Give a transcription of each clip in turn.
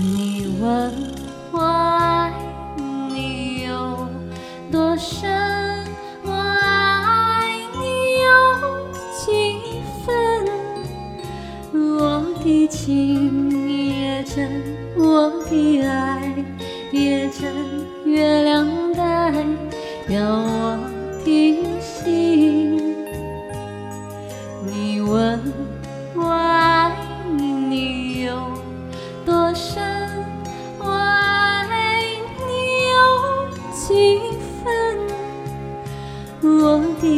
你问我爱你有多深，我爱你有几分？我的情也真，我的爱也真，月亮代表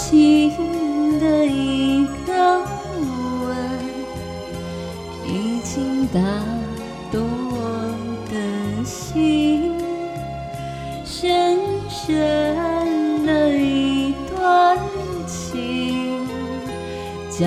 轻轻的一个吻，已经打动我的心。深深的一段情，叫